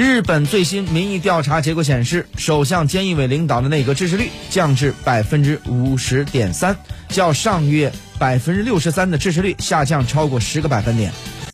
日本最新民意调查结果显示首相菅义伟领导的内阁支持率降至百分之五十点三较上月百分之六十三的支持率下降超过十个百分点。